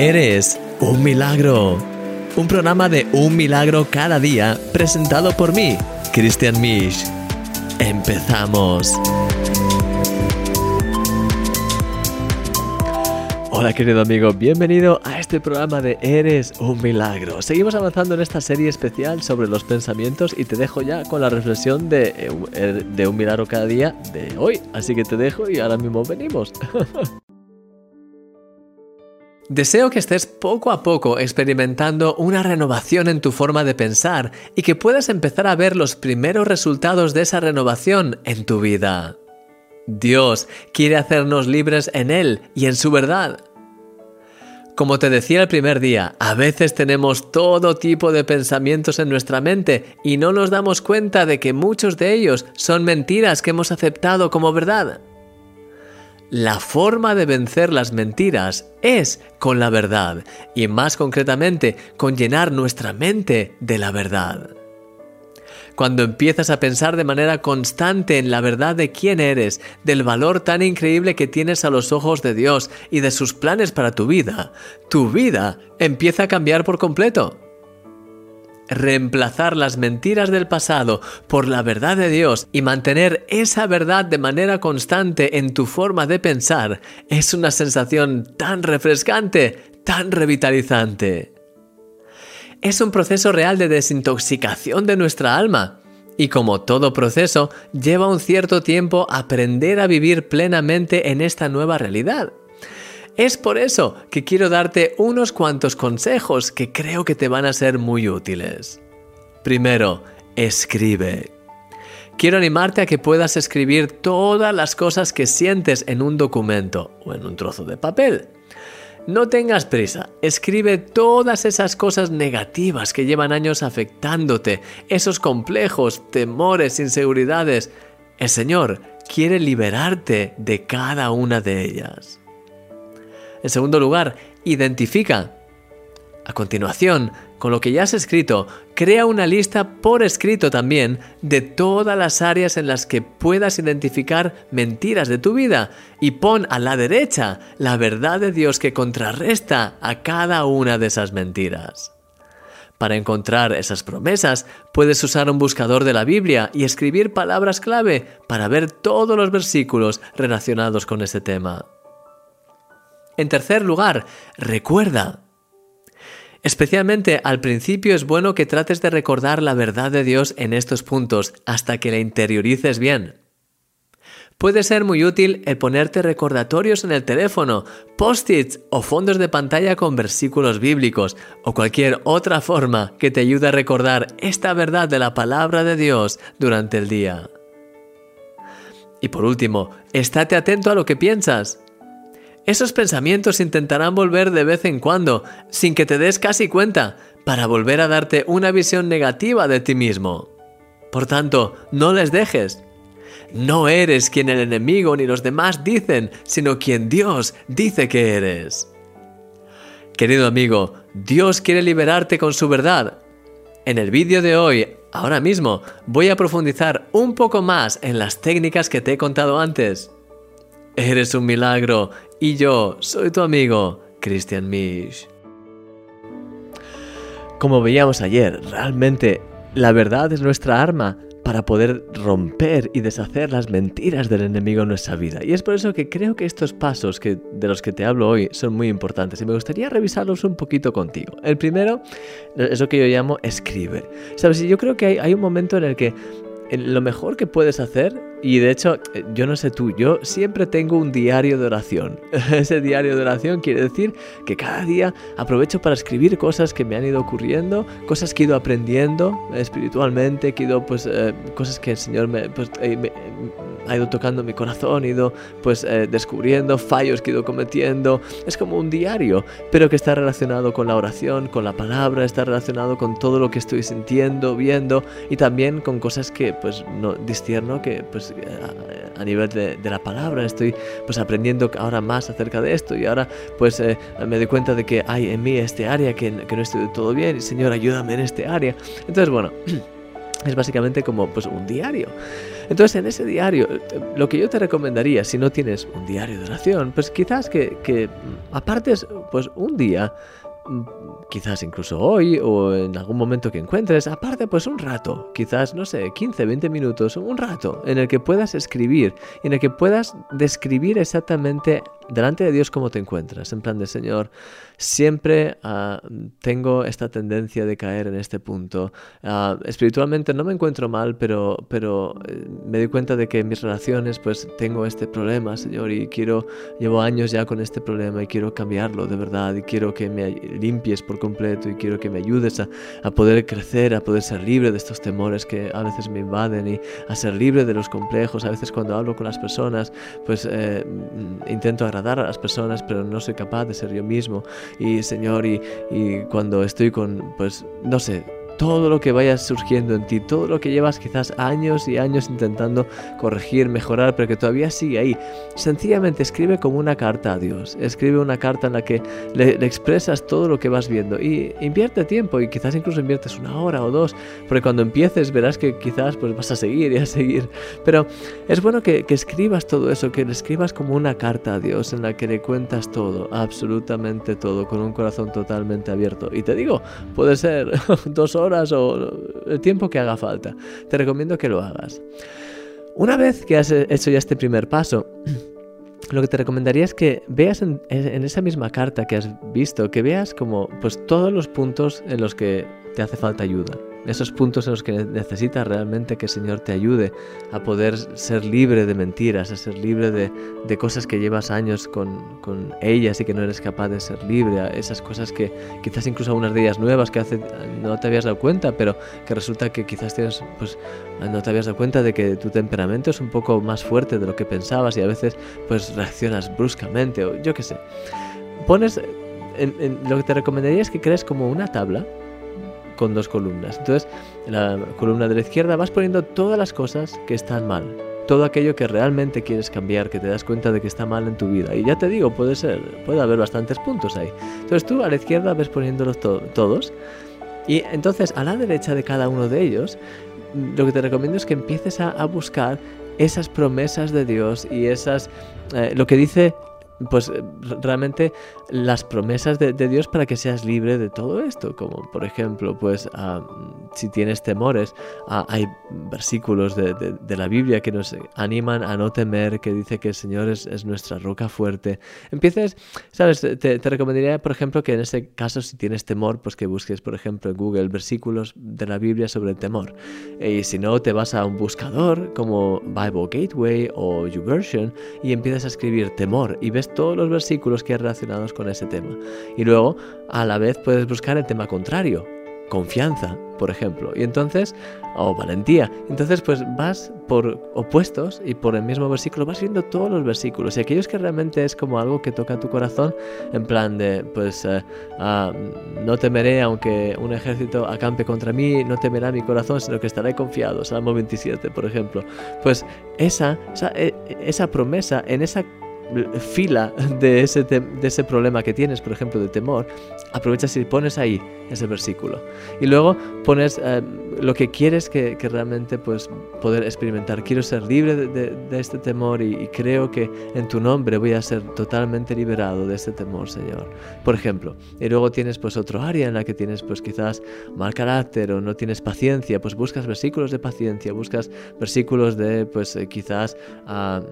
Eres un milagro. Un programa de un milagro cada día presentado por mí, Christian Misch. Empezamos. Hola querido amigo, bienvenido a este programa de Eres un milagro. Seguimos avanzando en esta serie especial sobre los pensamientos y te dejo ya con la reflexión de, eh, de un milagro cada día de hoy. Así que te dejo y ahora mismo venimos. Deseo que estés poco a poco experimentando una renovación en tu forma de pensar y que puedas empezar a ver los primeros resultados de esa renovación en tu vida. Dios quiere hacernos libres en Él y en su verdad. Como te decía el primer día, a veces tenemos todo tipo de pensamientos en nuestra mente y no nos damos cuenta de que muchos de ellos son mentiras que hemos aceptado como verdad. La forma de vencer las mentiras es con la verdad y más concretamente con llenar nuestra mente de la verdad. Cuando empiezas a pensar de manera constante en la verdad de quién eres, del valor tan increíble que tienes a los ojos de Dios y de sus planes para tu vida, tu vida empieza a cambiar por completo. Reemplazar las mentiras del pasado por la verdad de Dios y mantener esa verdad de manera constante en tu forma de pensar es una sensación tan refrescante, tan revitalizante. Es un proceso real de desintoxicación de nuestra alma. Y como todo proceso, lleva un cierto tiempo aprender a vivir plenamente en esta nueva realidad. Es por eso que quiero darte unos cuantos consejos que creo que te van a ser muy útiles. Primero, escribe. Quiero animarte a que puedas escribir todas las cosas que sientes en un documento o en un trozo de papel. No tengas prisa, escribe todas esas cosas negativas que llevan años afectándote, esos complejos, temores, inseguridades. El Señor quiere liberarte de cada una de ellas. En segundo lugar, identifica. A continuación, con lo que ya has escrito, crea una lista por escrito también de todas las áreas en las que puedas identificar mentiras de tu vida y pon a la derecha la verdad de Dios que contrarresta a cada una de esas mentiras. Para encontrar esas promesas, puedes usar un buscador de la Biblia y escribir palabras clave para ver todos los versículos relacionados con ese tema. En tercer lugar, recuerda. Especialmente al principio es bueno que trates de recordar la verdad de Dios en estos puntos hasta que la interiorices bien. Puede ser muy útil el ponerte recordatorios en el teléfono, post-its o fondos de pantalla con versículos bíblicos o cualquier otra forma que te ayude a recordar esta verdad de la palabra de Dios durante el día. Y por último, estate atento a lo que piensas. Esos pensamientos intentarán volver de vez en cuando, sin que te des casi cuenta, para volver a darte una visión negativa de ti mismo. Por tanto, no les dejes. No eres quien el enemigo ni los demás dicen, sino quien Dios dice que eres. Querido amigo, Dios quiere liberarte con su verdad. En el vídeo de hoy, ahora mismo, voy a profundizar un poco más en las técnicas que te he contado antes. Eres un milagro y yo soy tu amigo, Christian Misch. Como veíamos ayer, realmente la verdad es nuestra arma para poder romper y deshacer las mentiras del enemigo en nuestra vida. Y es por eso que creo que estos pasos que, de los que te hablo hoy son muy importantes y me gustaría revisarlos un poquito contigo. El primero es lo que yo llamo escribe. Sabes, yo creo que hay, hay un momento en el que lo mejor que puedes hacer y de hecho, eh, yo no sé tú, yo siempre tengo un diario de oración. Ese diario de oración quiere decir que cada día aprovecho para escribir cosas que me han ido ocurriendo, cosas que he ido aprendiendo espiritualmente, que he ido, pues, eh, cosas que el Señor me, pues, eh, ha ido tocando mi corazón, he ido, pues, descubriendo fallos que he ido cometiendo. Es como un diario, pero que está relacionado con la oración, con la palabra, está relacionado con todo lo que estoy sintiendo, viendo y también con cosas que, pues, no discierno, que, pues, a, nivel de, la palabra, estoy pues aprendiendo ahora más acerca de esto y ahora pues eh, me doy cuenta de que hay en mí este área que, que no estoy todo bien y Señor ayúdame en este área. Entonces bueno. es básicamente como pues un diario. Entonces en ese diario, lo que yo te recomendaría, si no tienes un diario de oración, pues quizás que, que apartes pues un día Mm, quizás incluso hoy o en algún momento que encuentres, aparte pues un rato, quizás no sé, 15, 20 minutos, un rato en el que puedas escribir, en el que puedas describir exactamente delante de Dios cómo te encuentras, en plan de Señor, siempre ah, tengo esta tendencia de caer en este punto. Ah, espiritualmente no me encuentro mal, pero, pero eh, me doy cuenta de que en mis relaciones pues tengo este problema, Señor, y quiero, llevo años ya con este problema y quiero cambiarlo de verdad y quiero que me limpies por completo y quiero que me ayudes a, a poder crecer, a poder ser libre de estos temores que a veces me invaden y a ser libre de los complejos. A veces cuando hablo con las personas pues eh, intento agradar a las personas, pero no soy capaz de ser yo mismo. Y Señor, y, y cuando estoy con, pues, no sé, todo lo que vaya surgiendo en ti, todo lo que llevas quizás años y años intentando corregir, mejorar, pero que todavía sigue ahí. Sencillamente escribe como una carta a Dios, escribe una carta en la que le, expresas todo lo que vas viendo y invierte tiempo y quizás incluso inviertes una hora o dos, porque cuando empieces verás que quizás pues vas a seguir y a seguir, pero es bueno que, que escribas todo eso, que le escribas como una carta a Dios en la que le cuentas todo, absolutamente todo, con un corazón totalmente abierto. Y te digo, puede ser dos horas, o el tiempo que haga falta. Te recomiendo que lo hagas. Una vez que has hecho ya este primer paso, lo que te recomendaría es que veas en, esa misma carta que has visto, que veas como pues todos los puntos en los que te hace falta ayuda esos puntos en los que necesitas realmente que el Señor te ayude a poder ser libre de mentiras, a ser libre de, de cosas que llevas años con, con, ellas y que no eres capaz de ser libre, a esas cosas que quizás incluso unas de ellas nuevas que no te habías dado cuenta, pero que resulta que quizás tienes, pues no te habías dado cuenta de que tu temperamento es un poco más fuerte de lo que pensabas y a veces pues reaccionas bruscamente o yo qué sé. Pones, en, lo que te recomendaría es que crees como una tabla con dos columnas. Entonces, en la columna de la izquierda vas poniendo todas las cosas que están mal, todo aquello que realmente quieres cambiar, que te das cuenta de que está mal en tu vida. Y ya te digo, puede ser, puede haber bastantes puntos ahí. Entonces tú a la izquierda ves poniéndolos todos. Y entonces a la derecha de cada uno de ellos, lo que te recomiendo es que empieces a, buscar esas promesas de Dios y esas, eh, lo que dice pues eh, realmente las promesas de, Dios para que seas libre de todo esto, como por ejemplo, pues ah, si tienes temores, ah, hay versículos de, la Biblia que nos animan a no temer, que dice que el Señor es, nuestra roca fuerte. Empieces, sabes, te, recomendaría, por ejemplo, que en ese caso, si tienes temor, pues que busques, por ejemplo, en Google versículos de la Biblia sobre el temor. Y si no, te vas a un buscador como Bible Gateway o YouVersion y empiezas a escribir temor y ves todos los versículos que hay relacionados con ese tema. Y luego, a la vez, puedes buscar el tema contrario, confianza, por ejemplo. Y entonces, o valentía. Entonces, pues vas por opuestos y por el mismo versículo vas viendo todos los versículos. Y aquellos que realmente es como algo que toca tu corazón, en plan de, pues, eh, ah, no temeré aunque un ejército acampe contra mí, no temerá mi corazón, sino que estaré confiado. Salmo 27, por ejemplo. Pues esa, esa, e, esa promesa, en esa fila de ese, de ese problema que tienes, por ejemplo, de temor, aprovechas y pones ahí ese versículo. Y luego pones eh, lo que quieres que, que, realmente pues, poder experimentar. Quiero ser libre de, de, este temor y, y, creo que en tu nombre voy a ser totalmente liberado de este temor, Señor. Por ejemplo. Y luego tienes pues otro área en la que tienes pues quizás mal carácter o no tienes paciencia, pues buscas versículos de paciencia, buscas versículos de pues eh, quizás uh,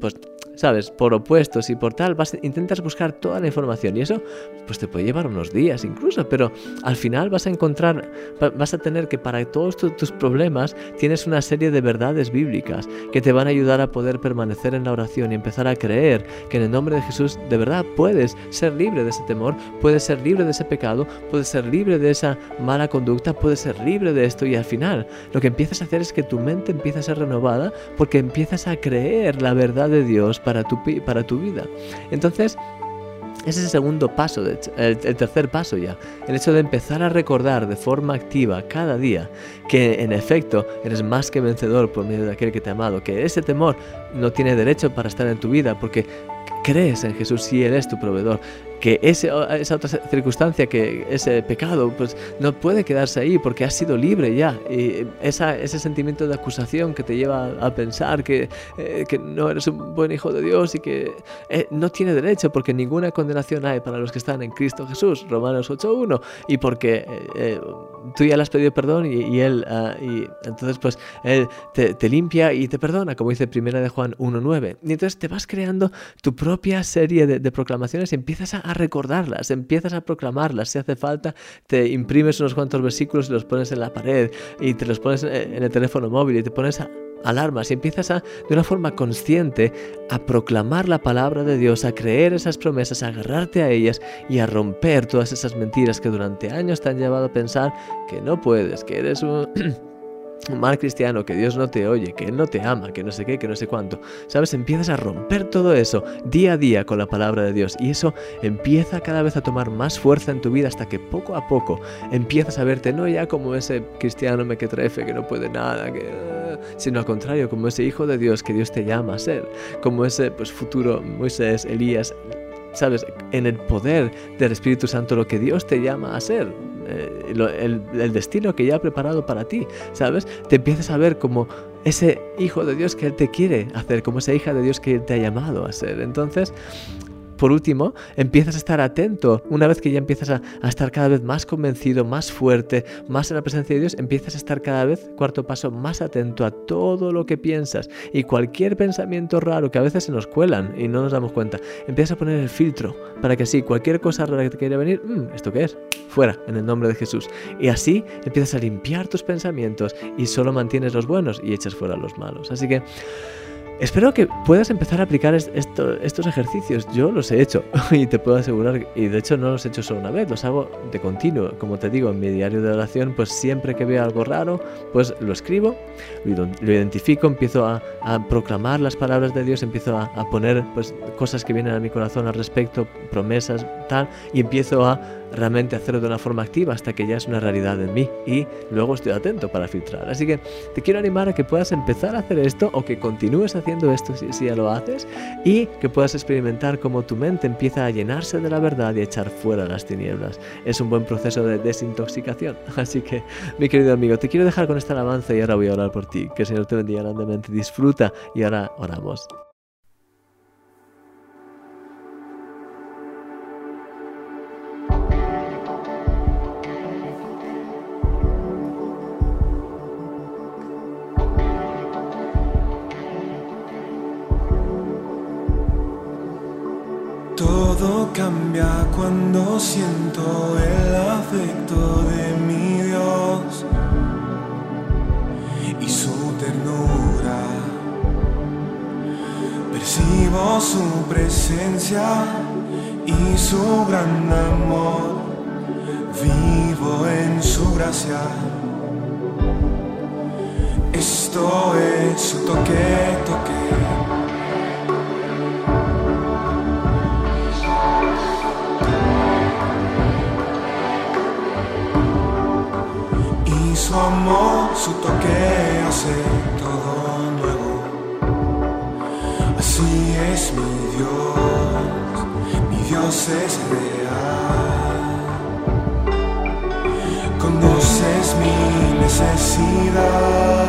pues ¿sabes? Por opuestos y por tal, vas, intentas buscar toda la información y eso pues te puede llevar unos días incluso, pero al final vas a encontrar, vas a tener que para todos tus problemas tienes una serie de verdades bíblicas que te van a ayudar a poder permanecer en la oración y empezar a creer que en el nombre de Jesús de verdad puedes ser libre de ese temor, puedes ser libre de ese pecado, puedes ser libre de esa mala conducta, puedes ser libre de esto y al final lo que empiezas a hacer es que tu mente empieza a ser renovada porque empiezas a creer la verdad de Dios para tu, para tu vida. Entonces, ese es el segundo paso, el, tercer paso ya. El hecho de empezar a recordar de forma activa cada día que en efecto eres más que vencedor por medio de aquel que te ha amado, que ese temor no tiene derecho para estar en tu vida porque crees en Jesús si Él es tu proveedor, que ese, esa otra circunstancia, que ese pecado, pues no puede quedarse ahí porque has sido libre ya. Y esa, ese sentimiento de acusación que te lleva a pensar que, eh, que no eres un buen hijo de Dios y que eh, no tiene derecho porque ninguna condenación hay para los que están en Cristo Jesús, Romanos 8.1, y porque eh, tú ya le has pedido perdón y, Él, ah, y entonces pues Él te, limpia y te perdona, como dice Primera de Juan 1.9. Y entonces te vas creando tu propia serie de, proclamaciones y empiezas a recordarlas, empiezas a proclamarlas. Si hace falta, te imprimes unos cuantos versículos y los pones en la pared y te los pones en el teléfono móvil y te pones alarmas y empiezas a, de una forma consciente a proclamar la palabra de Dios, a creer esas promesas, a agarrarte a ellas y a romper todas esas mentiras que durante años te han llevado a pensar que no puedes, que eres un... mal cristiano, que Dios no te oye, que Él no te ama, que no sé qué, que no sé cuánto. ¿Sabes? Empiezas a romper todo eso día a día con la palabra de Dios y eso empieza cada vez a tomar más fuerza en tu vida hasta que poco a poco empiezas a verte no ya como ese cristiano mequetrefe que no puede nada, que, ah, sino al contrario, como ese hijo de Dios que Dios te llama a ser, como ese pues, futuro Moisés, Elías, ¿sabes? En el poder del Espíritu Santo, lo que Dios te llama a ser. Eh, el, el, destino que ya ha preparado para ti, ¿sabes? Te empiezas a ver como ese hijo de Dios que Él te quiere hacer, como esa hija de Dios que Él te ha llamado a ser. Entonces, por último, empiezas a estar atento. Una vez que ya empiezas a, estar cada vez más convencido, más fuerte, más en la presencia de Dios, empiezas a estar cada vez, cuarto paso, más atento a todo lo que piensas y cualquier pensamiento raro que a veces se nos cuelan y no nos damos cuenta. Empiezas a poner el filtro para que así, cualquier cosa rara que te quiera venir, mm, ¿esto qué es? Fuera, en el nombre de Jesús. Y así empiezas a limpiar tus pensamientos y solo mantienes los buenos y echas fuera los malos. Así que... Espero que puedas empezar a aplicar estos ejercicios. Yo los he hecho y te puedo asegurar, y de hecho no los he hecho solo una vez, los hago de continuo. Como te digo, en mi diario de oración, pues siempre que veo algo raro, pues lo escribo, lo, identifico, empiezo a, proclamar las palabras de Dios, empiezo a, a poner pues, cosas que vienen a mi corazón al respecto, promesas, y empiezo a realmente hacerlo de una forma activa hasta que ya es una realidad en mí y luego estoy atento para filtrar. Así que te quiero animar a que puedas empezar a hacer esto o que continúes haciendo esto si, si ya lo haces y que puedas experimentar cómo tu mente empieza a llenarse de la verdad y echar fuera las tinieblas. Es un buen proceso de desintoxicación. Así que, mi querido amigo, te quiero dejar con esta alabanza y ahora voy a orar por ti. Que el Señor te bendiga grandemente. Disfruta y ahora oramos. Cambia cuando siento el afecto de mi Dios y su ternura. Percibo su presencia y su gran amor. Vivo en su gracia. Esto es su toque, toque amor, su toque hace todo nuevo. Así es mi Dios, mi Dios es real. Conoces mi necesidad.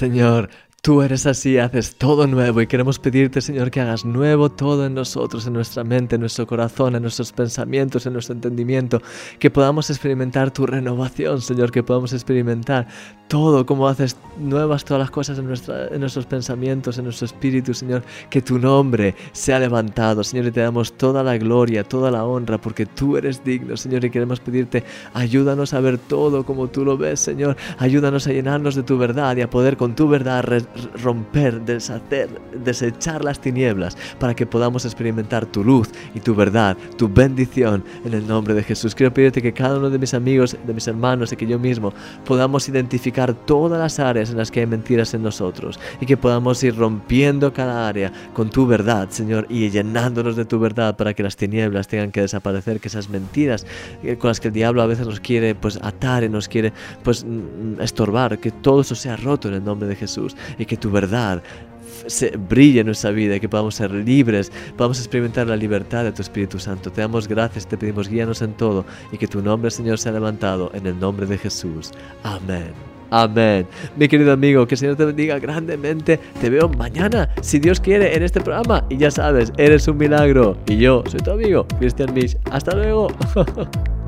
Señor, Tú eres así, haces todo nuevo y queremos pedirte, Señor, que hagas nuevo todo en nosotros, en nuestra mente, en nuestro corazón, en nuestros pensamientos, en nuestro entendimiento, que podamos experimentar tu renovación, Señor, que podamos experimentar todo, como haces nuevas todas las cosas en, en nuestros pensamientos, en nuestro espíritu, Señor, que tu nombre sea levantado, Señor, y te damos toda la gloria, toda la honra, porque tú eres digno, Señor, y queremos pedirte, ayúdanos a ver todo como tú lo ves, Señor, ayúdanos a llenarnos de tu verdad y a poder con tu verdad romper, deshacer, desechar las tinieblas para que podamos experimentar tu luz y tu verdad, tu bendición en el nombre de Jesús. Quiero pedirte que cada uno de mis amigos, de mis hermanos y que yo mismo podamos identificar todas las áreas en las que hay mentiras en nosotros y que podamos ir rompiendo cada área con tu verdad, Señor, y llenándonos de tu verdad para que las tinieblas tengan que desaparecer, que esas mentiras eh, con las que el diablo a veces nos quiere pues atar y nos quiere pues mm, estorbar, que todo eso sea roto en el nombre de Jesús y que tu verdad se brille en nuestra vida y que podamos ser libres, podamos experimentar la libertad de tu Espíritu Santo. Te damos gracias, te pedimos guíanos en todo y que tu nombre, Señor, sea levantado en el nombre de Jesús. Amén. Amén. Mi querido amigo, que el Señor te bendiga grandemente. Te veo mañana, si Dios quiere, en este programa. Y ya sabes, eres un milagro. Y yo soy tu amigo, Christian Misch. Hasta luego.